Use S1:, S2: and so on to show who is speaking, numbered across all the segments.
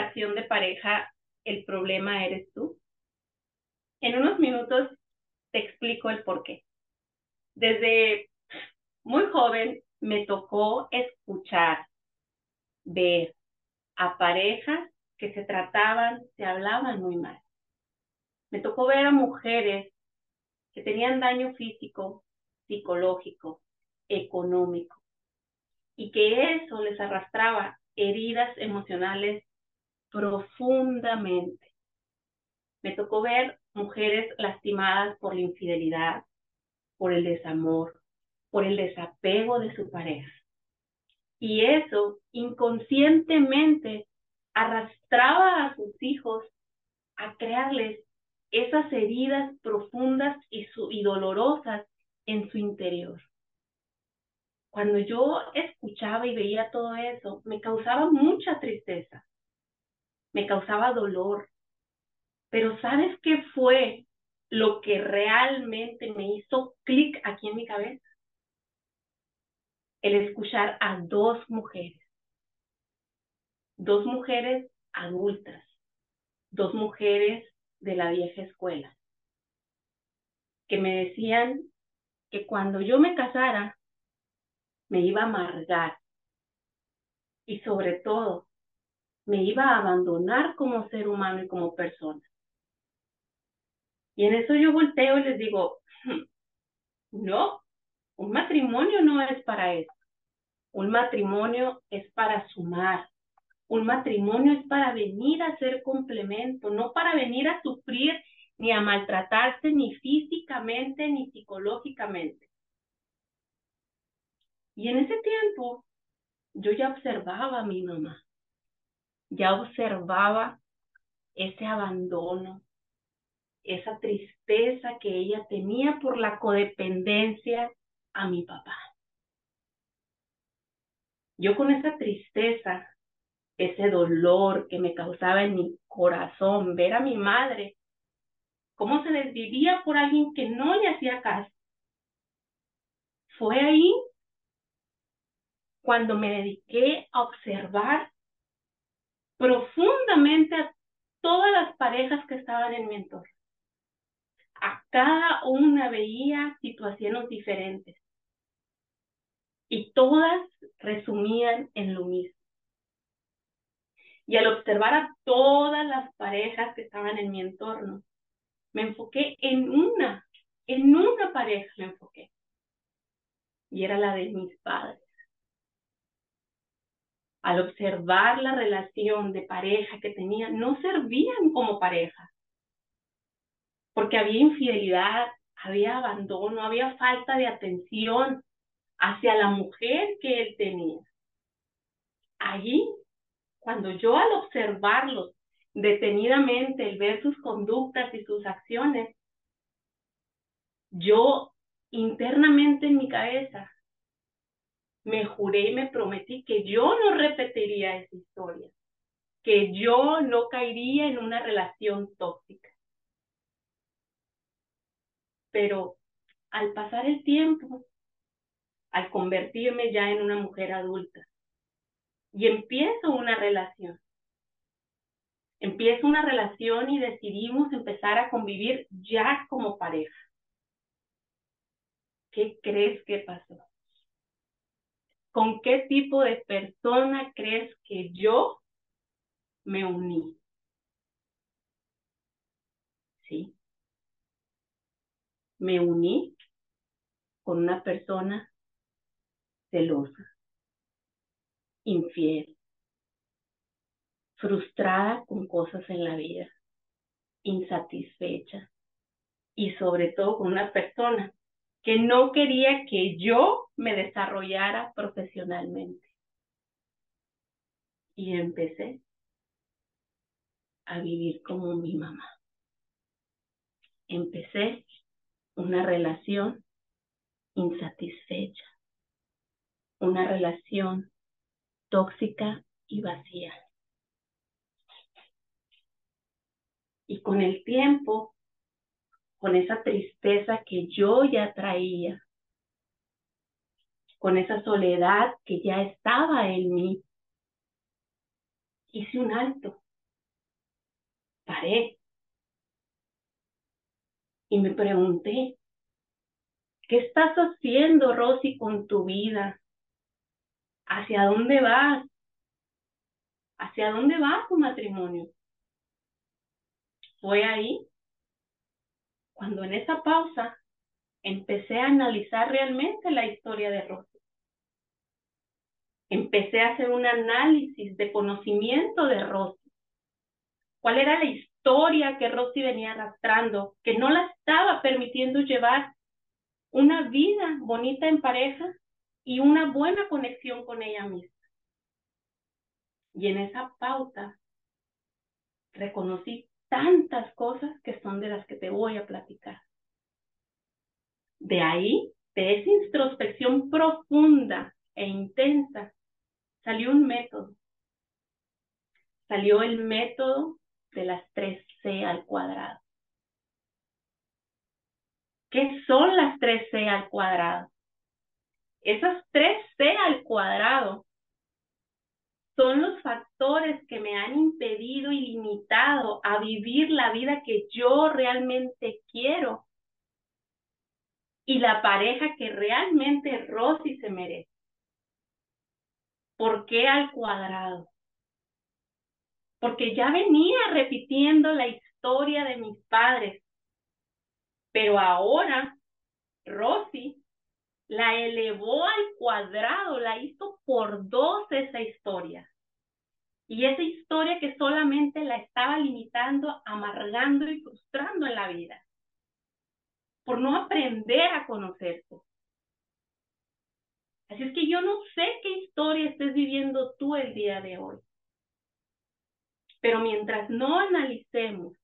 S1: relación de pareja el problema eres tú? En unos minutos te explico el por qué. Desde muy joven me tocó escuchar, ver a parejas que se trataban, se hablaban muy mal. Me tocó ver a mujeres que tenían daño físico, psicológico, económico, y que eso les arrastraba heridas emocionales profundamente. Me tocó ver mujeres lastimadas por la infidelidad, por el desamor, por el desapego de su pareja. Y eso inconscientemente arrastraba a sus hijos a crearles esas heridas profundas y, y dolorosas en su interior. Cuando yo escuchaba y veía todo eso, me causaba mucha tristeza, me causaba dolor. Pero ¿sabes qué fue lo que realmente me hizo clic aquí en mi cabeza? El escuchar a dos mujeres, dos mujeres adultas, dos mujeres de la vieja escuela, que me decían que cuando yo me casara, me iba a amargar y sobre todo me iba a abandonar como ser humano y como persona. Y en eso yo volteo y les digo, hmm, no, un matrimonio no es para eso. Un matrimonio es para sumar. Un matrimonio es para venir a ser complemento, no para venir a sufrir ni a maltratarse ni físicamente ni psicológicamente. Y en ese tiempo yo ya observaba a mi mamá, ya observaba ese abandono, esa tristeza que ella tenía por la codependencia a mi papá. Yo con esa tristeza, ese dolor que me causaba en mi corazón ver a mi madre, cómo se desvivía por alguien que no le hacía caso. Fue ahí cuando me dediqué a observar profundamente a todas las parejas que estaban en mi entorno. A cada una veía situaciones diferentes y todas resumían en lo mismo. Y al observar a todas las parejas que estaban en mi entorno, me enfoqué en una, en una pareja me enfoqué. Y era la de mis padres al observar la relación de pareja que tenían, no servían como pareja. Porque había infidelidad, había abandono, había falta de atención hacia la mujer que él tenía. Allí, cuando yo al observarlos detenidamente, el ver sus conductas y sus acciones, yo internamente en mi cabeza me juré y me prometí que yo no repetiría esa historia, que yo no caería en una relación tóxica. Pero al pasar el tiempo, al convertirme ya en una mujer adulta, y empiezo una relación, empiezo una relación y decidimos empezar a convivir ya como pareja. ¿Qué crees que pasó? ¿Con qué tipo de persona crees que yo me uní? ¿Sí? Me uní con una persona celosa, infiel, frustrada con cosas en la vida, insatisfecha y sobre todo con una persona que no quería que yo me desarrollara profesionalmente. Y empecé a vivir como mi mamá. Empecé una relación insatisfecha, una relación tóxica y vacía. Y con el tiempo con esa tristeza que yo ya traía, con esa soledad que ya estaba en mí. Hice un alto paré y me pregunté, ¿qué estás haciendo, Rosy, con tu vida? ¿Hacia dónde vas? ¿Hacia dónde va tu matrimonio? Fue ahí cuando en esa pausa empecé a analizar realmente la historia de Rosy. Empecé a hacer un análisis de conocimiento de Rosy. ¿Cuál era la historia que Rosy venía arrastrando, que no la estaba permitiendo llevar una vida bonita en pareja y una buena conexión con ella misma? Y en esa pauta reconocí tantas cosas que son de las que te voy a platicar. De ahí, de esa introspección profunda e intensa, salió un método. Salió el método de las tres C al cuadrado. ¿Qué son las tres C al cuadrado? Esas tres C al cuadrado son los factores que me han impedido y limitado a vivir la vida que yo realmente quiero y la pareja que realmente Rosy se merece. ¿Por qué al cuadrado? Porque ya venía repitiendo la historia de mis padres, pero ahora Rosy la elevó al cuadrado, la hizo por dos esa historia. Y esa historia que solamente la estaba limitando, amargando y frustrando en la vida. Por no aprender a conocerse. Así es que yo no sé qué historia estés viviendo tú el día de hoy. Pero mientras no analicemos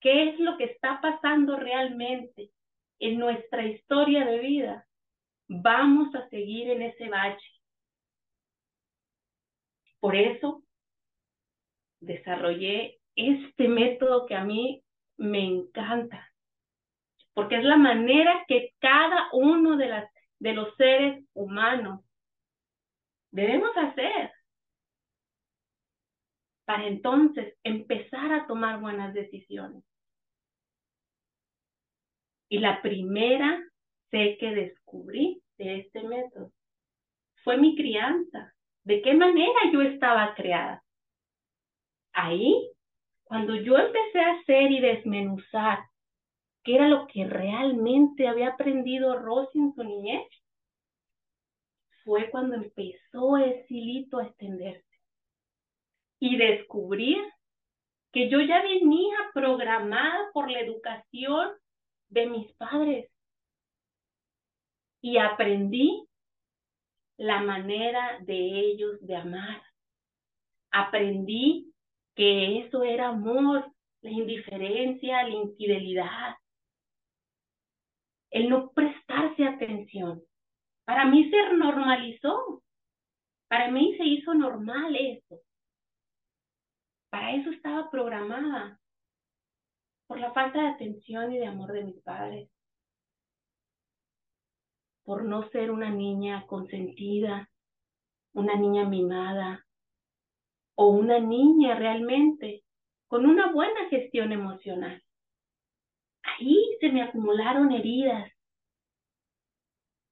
S1: qué es lo que está pasando realmente en nuestra historia de vida, vamos a seguir en ese bache. Por eso desarrollé este método que a mí me encanta, porque es la manera que cada uno de, los seres humanos debemos hacer para entonces empezar a tomar buenas decisiones. Y la primera que descubrí de este método fue mi crianza. ¿De qué manera yo estaba creada? Ahí, cuando yo empecé a hacer y desmenuzar qué era lo que realmente había aprendido Rosy en su niñez, fue cuando empezó ese hilito a extenderse. Y descubrí que yo ya venía programada por la educación de mis padres. Y aprendí la manera de ellos de amar. Aprendí que eso era amor, la indiferencia, la infidelidad, el no prestarse atención. Para mí se normalizó, para mí se hizo normal eso. Para eso estaba programada, por la falta de atención y de amor de mis padres, por no ser una niña consentida, una niña mimada, o una niña realmente con una buena gestión emocional. Ahí se me acumularon heridas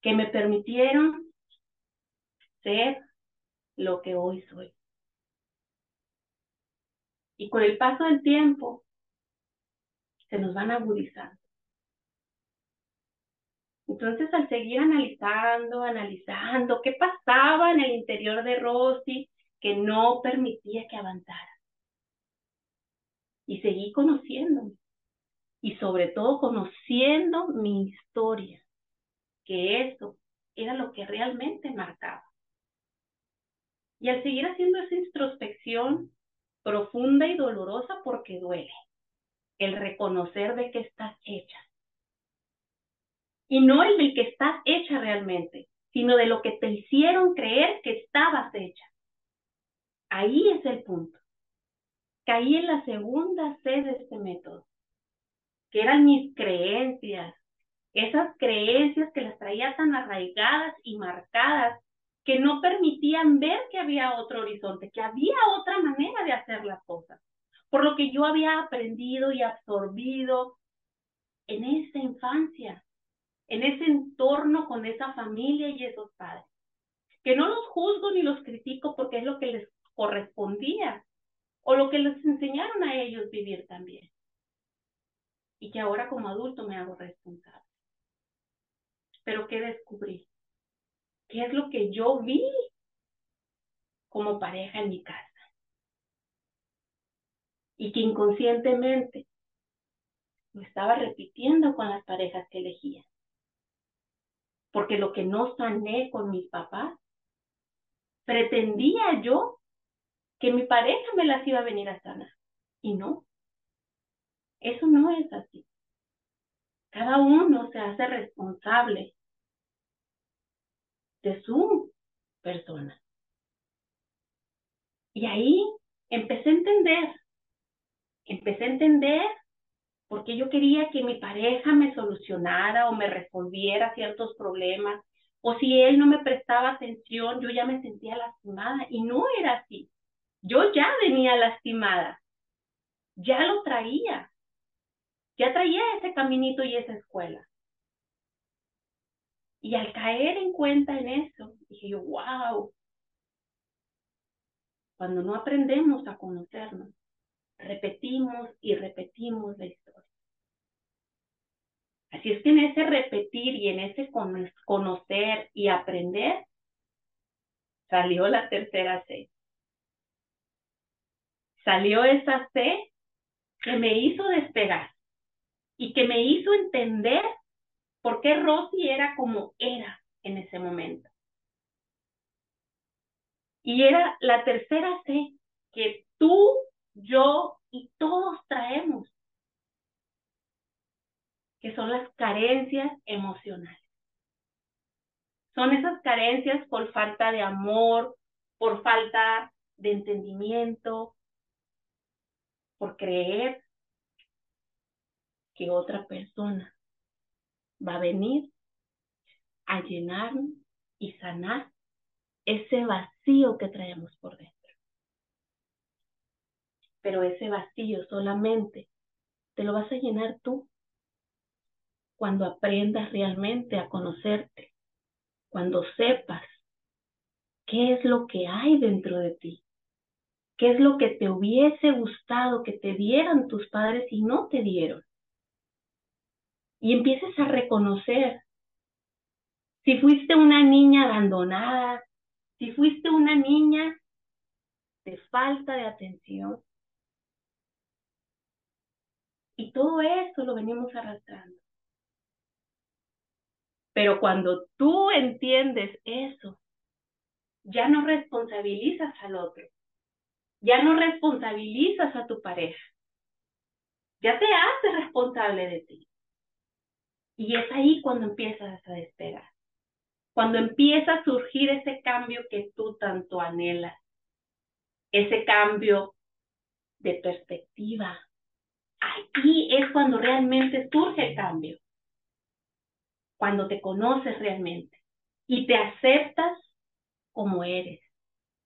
S1: que me permitieron ser lo que hoy soy. Y con el paso del tiempo se nos van agudizando. Entonces, al seguir analizando, analizando qué pasaba en el interior de Rosy, que no permitía que avanzara. Y seguí conociéndome. Y sobre todo conociendo mi historia, que eso era lo que realmente marcaba. Y al seguir haciendo esa introspección profunda y dolorosa porque duele, el reconocer de que estás hecha. Y no el de que estás hecha realmente, sino de lo que te hicieron creer que estabas hecha. Ahí es el punto. Caí en la segunda C de este método, que eran mis creencias, esas creencias que las traía tan arraigadas y marcadas que no permitían ver que había otro horizonte, que había otra manera de hacer las cosas. por lo que yo había aprendido y absorbido en esa infancia, en ese entorno con esa familia y esos padres. Que no los juzgo ni los critico porque es lo que les correspondía o lo que les enseñaron a ellos vivir también. Y que ahora como adulto me hago responsable. Pero ¿qué descubrí? ¿Qué es lo que yo vi como pareja en mi casa? Y que inconscientemente lo estaba repitiendo con las parejas que elegía. Porque lo que no sané con mis papás, pretendía yo que mi pareja me las iba a venir a sanar. Y no. Eso no es así. Cada uno se hace responsable de su persona. Y ahí empecé a entender, empecé a entender porque yo quería que mi pareja me solucionara o me resolviera ciertos problemas, o si él no me prestaba atención, yo ya me sentía lastimada y no era así. Yo ya venía lastimada, ya lo traía, ya traía ese caminito y esa escuela. Y al caer en cuenta en eso, dije yo, wow, cuando no aprendemos a conocernos, repetimos y repetimos la historia. Así es que en ese repetir y en ese conocer y aprender, salió la tercera C. Salió esa C que me hizo despegar y que me hizo entender por qué Rosy era como era en ese momento. Y era la tercera C que tú, yo y todos traemos que son las carencias emocionales. Son esas carencias por falta de amor, por falta de entendimiento, por creer que otra persona va a venir a llenar y sanar ese vacío que traemos por dentro. Pero ese vacío solamente te lo vas a llenar tú cuando aprendas realmente a conocerte, cuando sepas qué es lo que hay dentro de ti, qué es lo que te hubiese gustado que te dieran tus padres y no te dieron. Y empieces a reconocer si fuiste una niña abandonada, si fuiste una niña de falta de atención. Y todo eso lo venimos arrastrando. Pero cuando tú entiendes eso, ya no responsabilizas al otro, ya no responsabilizas a tu pareja, ya te haces responsable de ti. Y es ahí cuando empiezas a despegar, cuando empieza a surgir ese cambio que tú tanto anhelas, ese cambio de perspectiva. Aquí es cuando realmente surge el cambio cuando te conoces realmente y te aceptas como eres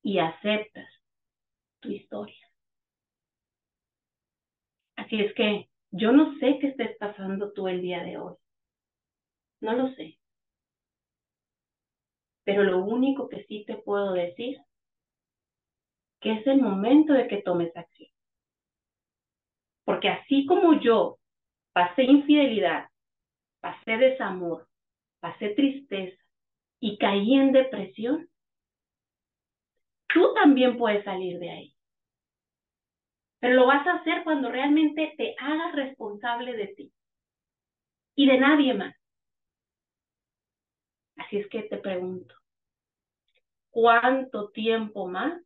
S1: y aceptas historia. Así es que yo no sé qué estés pasando tú el día de hoy. No lo sé. Pero lo único que sí te puedo decir que es el momento de que tomes acción. Porque así como yo pasé infidelidad, pasé desamor, pasé tristeza y caí en depresión, tú también puedes salir de ahí. Pero lo vas a hacer cuando realmente te hagas responsable de ti y de nadie más. Así es que te pregunto, ¿cuánto tiempo más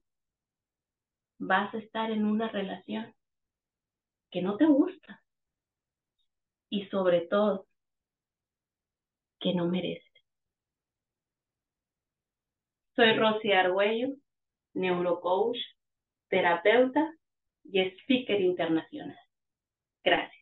S1: vas a estar en una relación que no te gusta? Y sobre todo, que no merece. Soy Rosy Argüello, neurocoach, terapeuta y speaker internacional. Gracias.